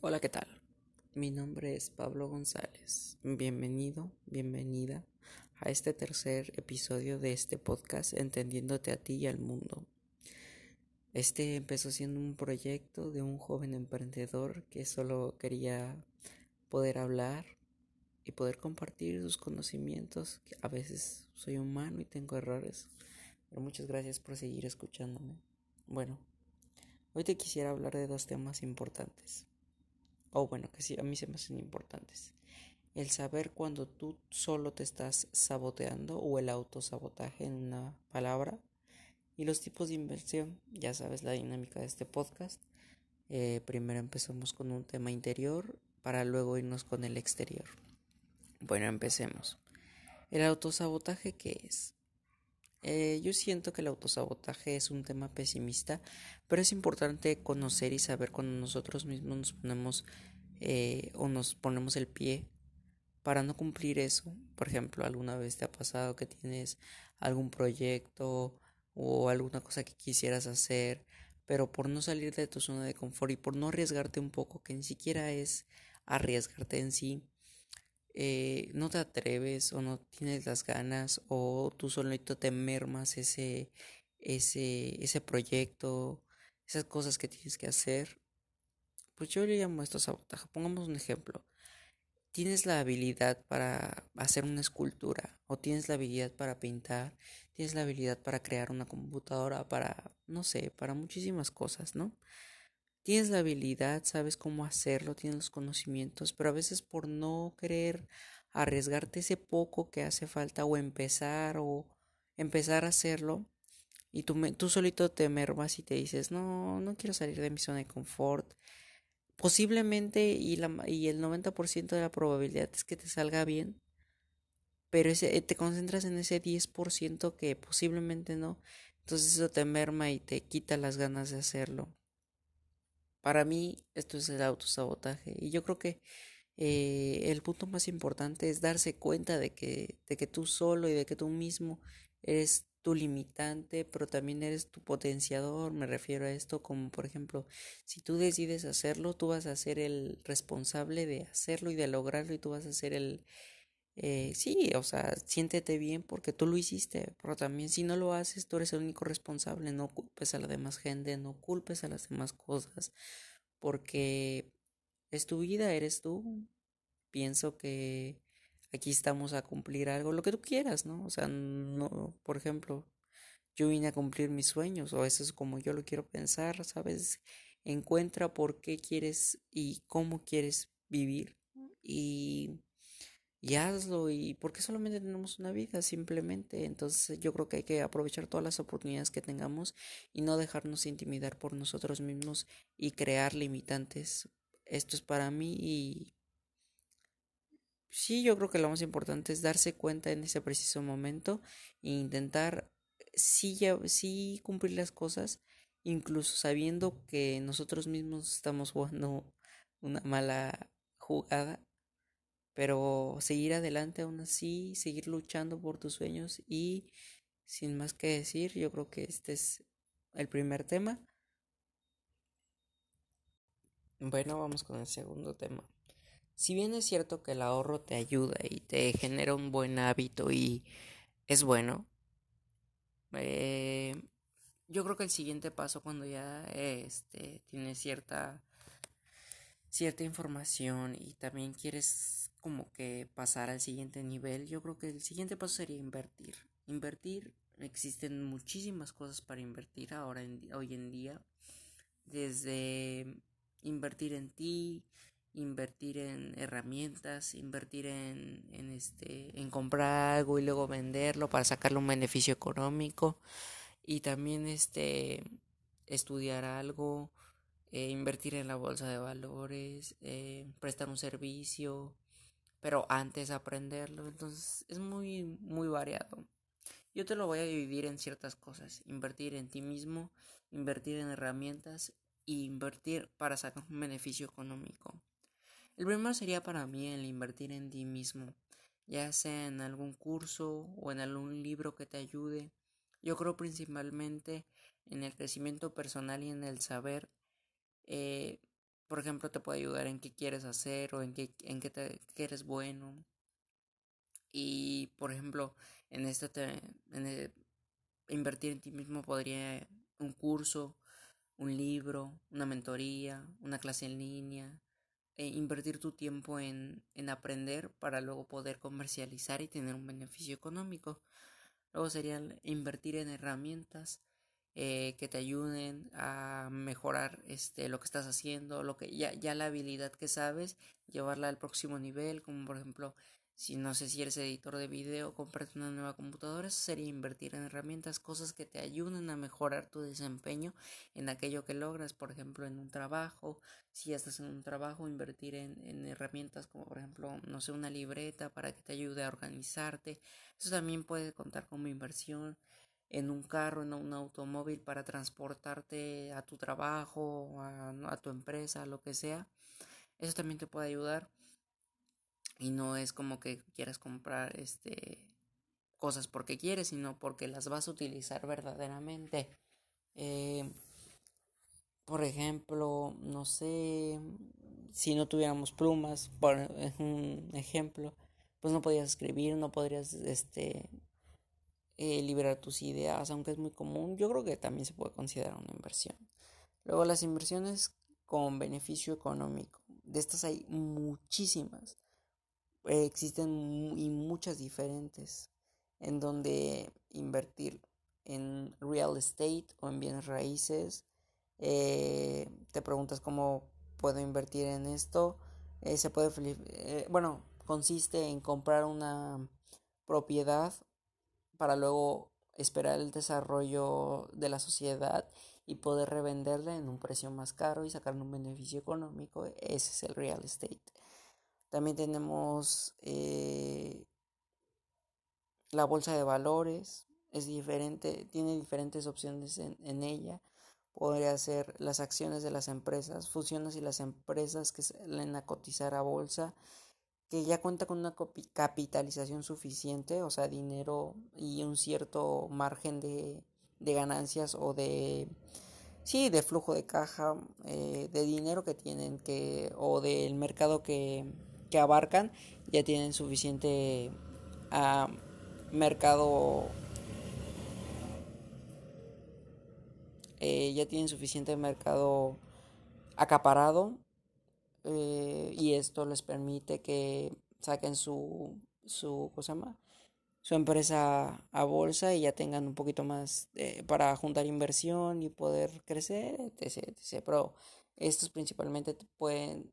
Hola, ¿qué tal? Mi nombre es Pablo González. Bienvenido, bienvenida a este tercer episodio de este podcast Entendiéndote a ti y al mundo. Este empezó siendo un proyecto de un joven emprendedor que solo quería poder hablar y poder compartir sus conocimientos. A veces soy humano y tengo errores, pero muchas gracias por seguir escuchándome. Bueno, hoy te quisiera hablar de dos temas importantes o bueno, que sí, a mí se me hacen importantes. El saber cuando tú solo te estás saboteando o el autosabotaje en una palabra. Y los tipos de inversión, ya sabes la dinámica de este podcast. Eh, primero empezamos con un tema interior para luego irnos con el exterior. Bueno, empecemos. ¿El autosabotaje qué es? Eh, yo siento que el autosabotaje es un tema pesimista, pero es importante conocer y saber cuando nosotros mismos nos ponemos eh, o nos ponemos el pie para no cumplir eso. Por ejemplo, alguna vez te ha pasado que tienes algún proyecto o alguna cosa que quisieras hacer, pero por no salir de tu zona de confort y por no arriesgarte un poco, que ni siquiera es arriesgarte en sí, eh, no te atreves o no tienes las ganas o tú solito te mermas ese, ese, ese proyecto, esas cosas que tienes que hacer, pues yo le llamo esto sabotaje. Pongamos un ejemplo. Tienes la habilidad para hacer una escultura o tienes la habilidad para pintar, tienes la habilidad para crear una computadora, para, no sé, para muchísimas cosas, ¿no? Tienes la habilidad, sabes cómo hacerlo, tienes los conocimientos, pero a veces por no querer arriesgarte ese poco que hace falta o empezar o empezar a hacerlo y tú, tú solito te mermas y te dices, no, no quiero salir de mi zona de confort. Posiblemente y, la, y el 90% de la probabilidad es que te salga bien, pero ese, te concentras en ese 10% que posiblemente no. Entonces eso te merma y te quita las ganas de hacerlo. Para mí esto es el autosabotaje y yo creo que eh, el punto más importante es darse cuenta de que, de que tú solo y de que tú mismo eres tu limitante, pero también eres tu potenciador. Me refiero a esto como, por ejemplo, si tú decides hacerlo, tú vas a ser el responsable de hacerlo y de lograrlo y tú vas a ser el... Eh, sí, o sea, siéntete bien porque tú lo hiciste, pero también si no lo haces, tú eres el único responsable, no culpes a la demás gente, no culpes a las demás cosas, porque es tu vida, eres tú. Pienso que aquí estamos a cumplir algo, lo que tú quieras, ¿no? O sea, no, por ejemplo, yo vine a cumplir mis sueños, o eso es como yo lo quiero pensar, ¿sabes? Encuentra por qué quieres y cómo quieres vivir y, y hazlo y porque solamente tenemos una vida simplemente. Entonces yo creo que hay que aprovechar todas las oportunidades que tengamos y no dejarnos intimidar por nosotros mismos y crear limitantes. Esto es para mí y sí, yo creo que lo más importante es darse cuenta en ese preciso momento e intentar sí, ya, sí cumplir las cosas, incluso sabiendo que nosotros mismos estamos jugando una mala jugada, pero seguir adelante aún así, seguir luchando por tus sueños y sin más que decir, yo creo que este es el primer tema. Bueno, vamos con el segundo tema. Si bien es cierto que el ahorro te ayuda y te genera un buen hábito y es bueno, eh, yo creo que el siguiente paso cuando ya este, tienes cierta cierta información y también quieres como que pasar al siguiente nivel, yo creo que el siguiente paso sería invertir. Invertir, existen muchísimas cosas para invertir ahora hoy en día, desde invertir en ti, invertir en herramientas, invertir en, en, este, en comprar algo y luego venderlo para sacarle un beneficio económico y también este, estudiar algo, eh, invertir en la bolsa de valores, eh, prestar un servicio, pero antes aprenderlo, entonces es muy, muy variado. Yo te lo voy a dividir en ciertas cosas, invertir en ti mismo, invertir en herramientas y invertir para sacar un beneficio económico. El primero sería para mí el invertir en ti mismo, ya sea en algún curso o en algún libro que te ayude. Yo creo principalmente en el crecimiento personal y en el saber eh, por ejemplo, te puede ayudar en qué quieres hacer o en qué, en qué, te, eres bueno. Y, por ejemplo, en este, en invertir en ti mismo podría un curso, un libro, una mentoría, una clase en línea, e invertir tu tiempo en, en aprender para luego poder comercializar y tener un beneficio económico. Luego sería invertir en herramientas eh, que te ayuden a mejorar este, lo que estás haciendo, lo que ya, ya la habilidad que sabes, llevarla al próximo nivel, como por ejemplo si no sé si eres editor de video, comprarte una nueva computadora, eso sería invertir en herramientas, cosas que te ayuden a mejorar tu desempeño en aquello que logras, por ejemplo, en un trabajo, si estás en un trabajo, invertir en, en herramientas como por ejemplo, no sé, una libreta para que te ayude a organizarte, eso también puede contar como inversión en un carro, en un automóvil para transportarte a tu trabajo, a, tu empresa, lo que sea, eso también te puede ayudar y no es como que quieras comprar este cosas porque quieres, sino porque las vas a utilizar verdaderamente. Eh, por ejemplo, no sé, si no tuviéramos plumas, por un ejemplo, pues no podrías escribir, no podrías este, eh, liberar tus ideas, aunque es muy común, yo creo que también se puede considerar una inversión. Luego las inversiones con beneficio económico, de estas hay muchísimas. Eh, existen y muchas diferentes en donde invertir en real estate o en bienes raíces. Eh, te preguntas cómo puedo invertir en esto. Eh, se puede, bueno, consiste en comprar una propiedad para luego esperar el desarrollo de la sociedad y poder revenderla en un precio más caro y sacar un beneficio económico. Ese es el real estate. También tenemos eh, la bolsa de valores, es diferente, tiene diferentes opciones en, en ella. Podría ser las acciones de las empresas, fusiones y las empresas que salen a cotizar a bolsa, que ya cuenta con una capitalización suficiente, o sea, dinero y un cierto margen de, de ganancias o de sí de flujo de caja eh, de dinero que tienen que o del mercado que que abarcan ya tienen suficiente uh, mercado eh, ya tienen suficiente mercado acaparado eh, y esto les permite que saquen su su su empresa a bolsa y ya tengan un poquito más para juntar inversión y poder crecer etc, etc. pero estos principalmente pueden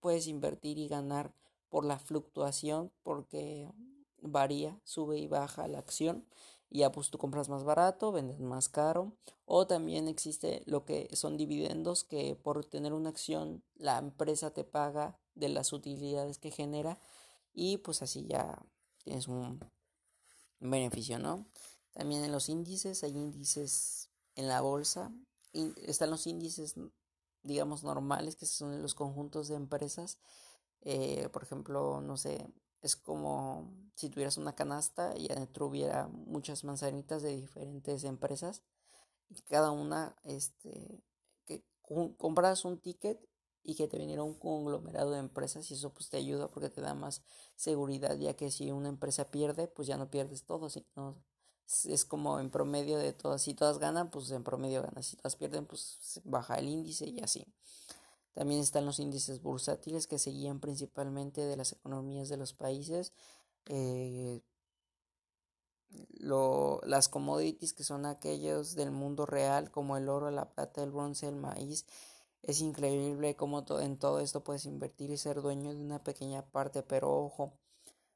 puedes invertir y ganar por la fluctuación porque varía, sube y baja la acción y ya pues tú compras más barato, vendes más caro o también existe lo que son dividendos que por tener una acción la empresa te paga de las utilidades que genera y pues así ya tienes un beneficio, ¿no? También en los índices, hay índices en la bolsa, están los índices digamos, normales, que son los conjuntos de empresas. Eh, por ejemplo, no sé, es como si tuvieras una canasta y adentro hubiera muchas manzanitas de diferentes empresas y cada una, este, que compras un ticket y que te viniera un conglomerado de empresas y eso pues te ayuda porque te da más seguridad ya que si una empresa pierde pues ya no pierdes todo sino es como en promedio de todas. Si todas ganan, pues en promedio ganan. Si todas pierden, pues baja el índice y así. También están los índices bursátiles que se guían principalmente de las economías de los países. Eh, lo, las commodities que son aquellos del mundo real como el oro, la plata, el bronce, el maíz. Es increíble cómo en todo esto puedes invertir y ser dueño de una pequeña parte, pero ojo,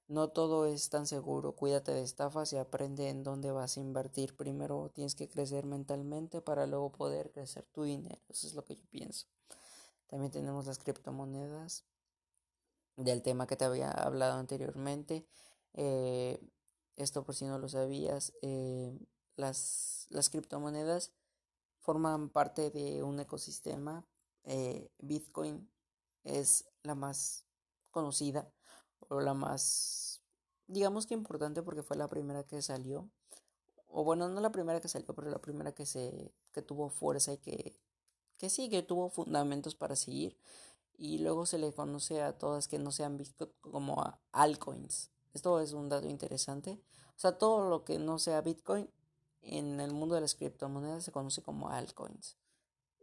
no todo es tan seguro, cuídate de estafas y aprende en dónde vas a invertir. Primero tienes que crecer mentalmente para luego poder crecer tu dinero. Eso es lo que yo pienso. También tenemos las criptomonedas, del tema que te había hablado anteriormente. Eh, esto por si no lo sabías, eh, las, las criptomonedas forman parte de un ecosistema. Eh, Bitcoin es la más conocida o la más, digamos que importante porque fue la primera que salió, o bueno, no la primera que salió, pero la primera que se, que tuvo fuerza y que, que sí, que tuvo fundamentos para seguir. Y luego se le conoce a todas que no sean Bitcoin como a altcoins. Esto es un dato interesante. O sea, todo lo que no sea Bitcoin en el mundo de las criptomonedas se conoce como altcoins.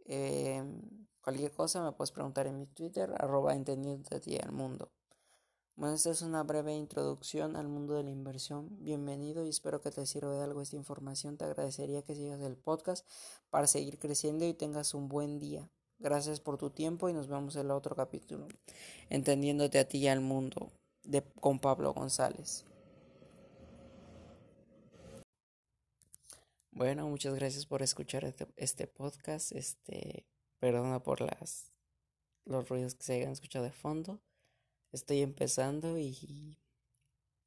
Em, cualquier cosa me puedes preguntar en mi Twitter, arroba entendiendo al mundo. Bueno, esta es una breve introducción al mundo de la inversión. Bienvenido y espero que te sirva de algo esta información. Te agradecería que sigas el podcast para seguir creciendo y tengas un buen día. Gracias por tu tiempo y nos vemos en el otro capítulo. Entendiéndote a ti y al mundo de, con Pablo González. Bueno, muchas gracias por escuchar este, este, podcast. Este, perdona por las los ruidos que se hayan escuchado de fondo. Estoy empezando y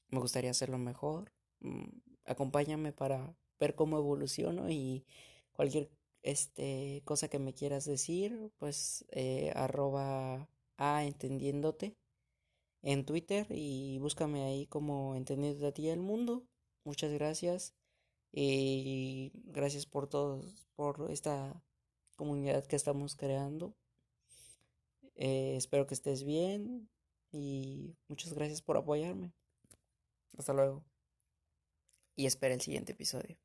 me gustaría hacerlo mejor. Mm, acompáñame para ver cómo evoluciono y cualquier este cosa que me quieras decir, pues eh, arroba a entendiéndote en Twitter y búscame ahí como entendiendo a ti el mundo. Muchas gracias. Y gracias por todos, por esta comunidad que estamos creando. Eh, espero que estés bien y muchas gracias por apoyarme. Hasta luego. Y espera el siguiente episodio.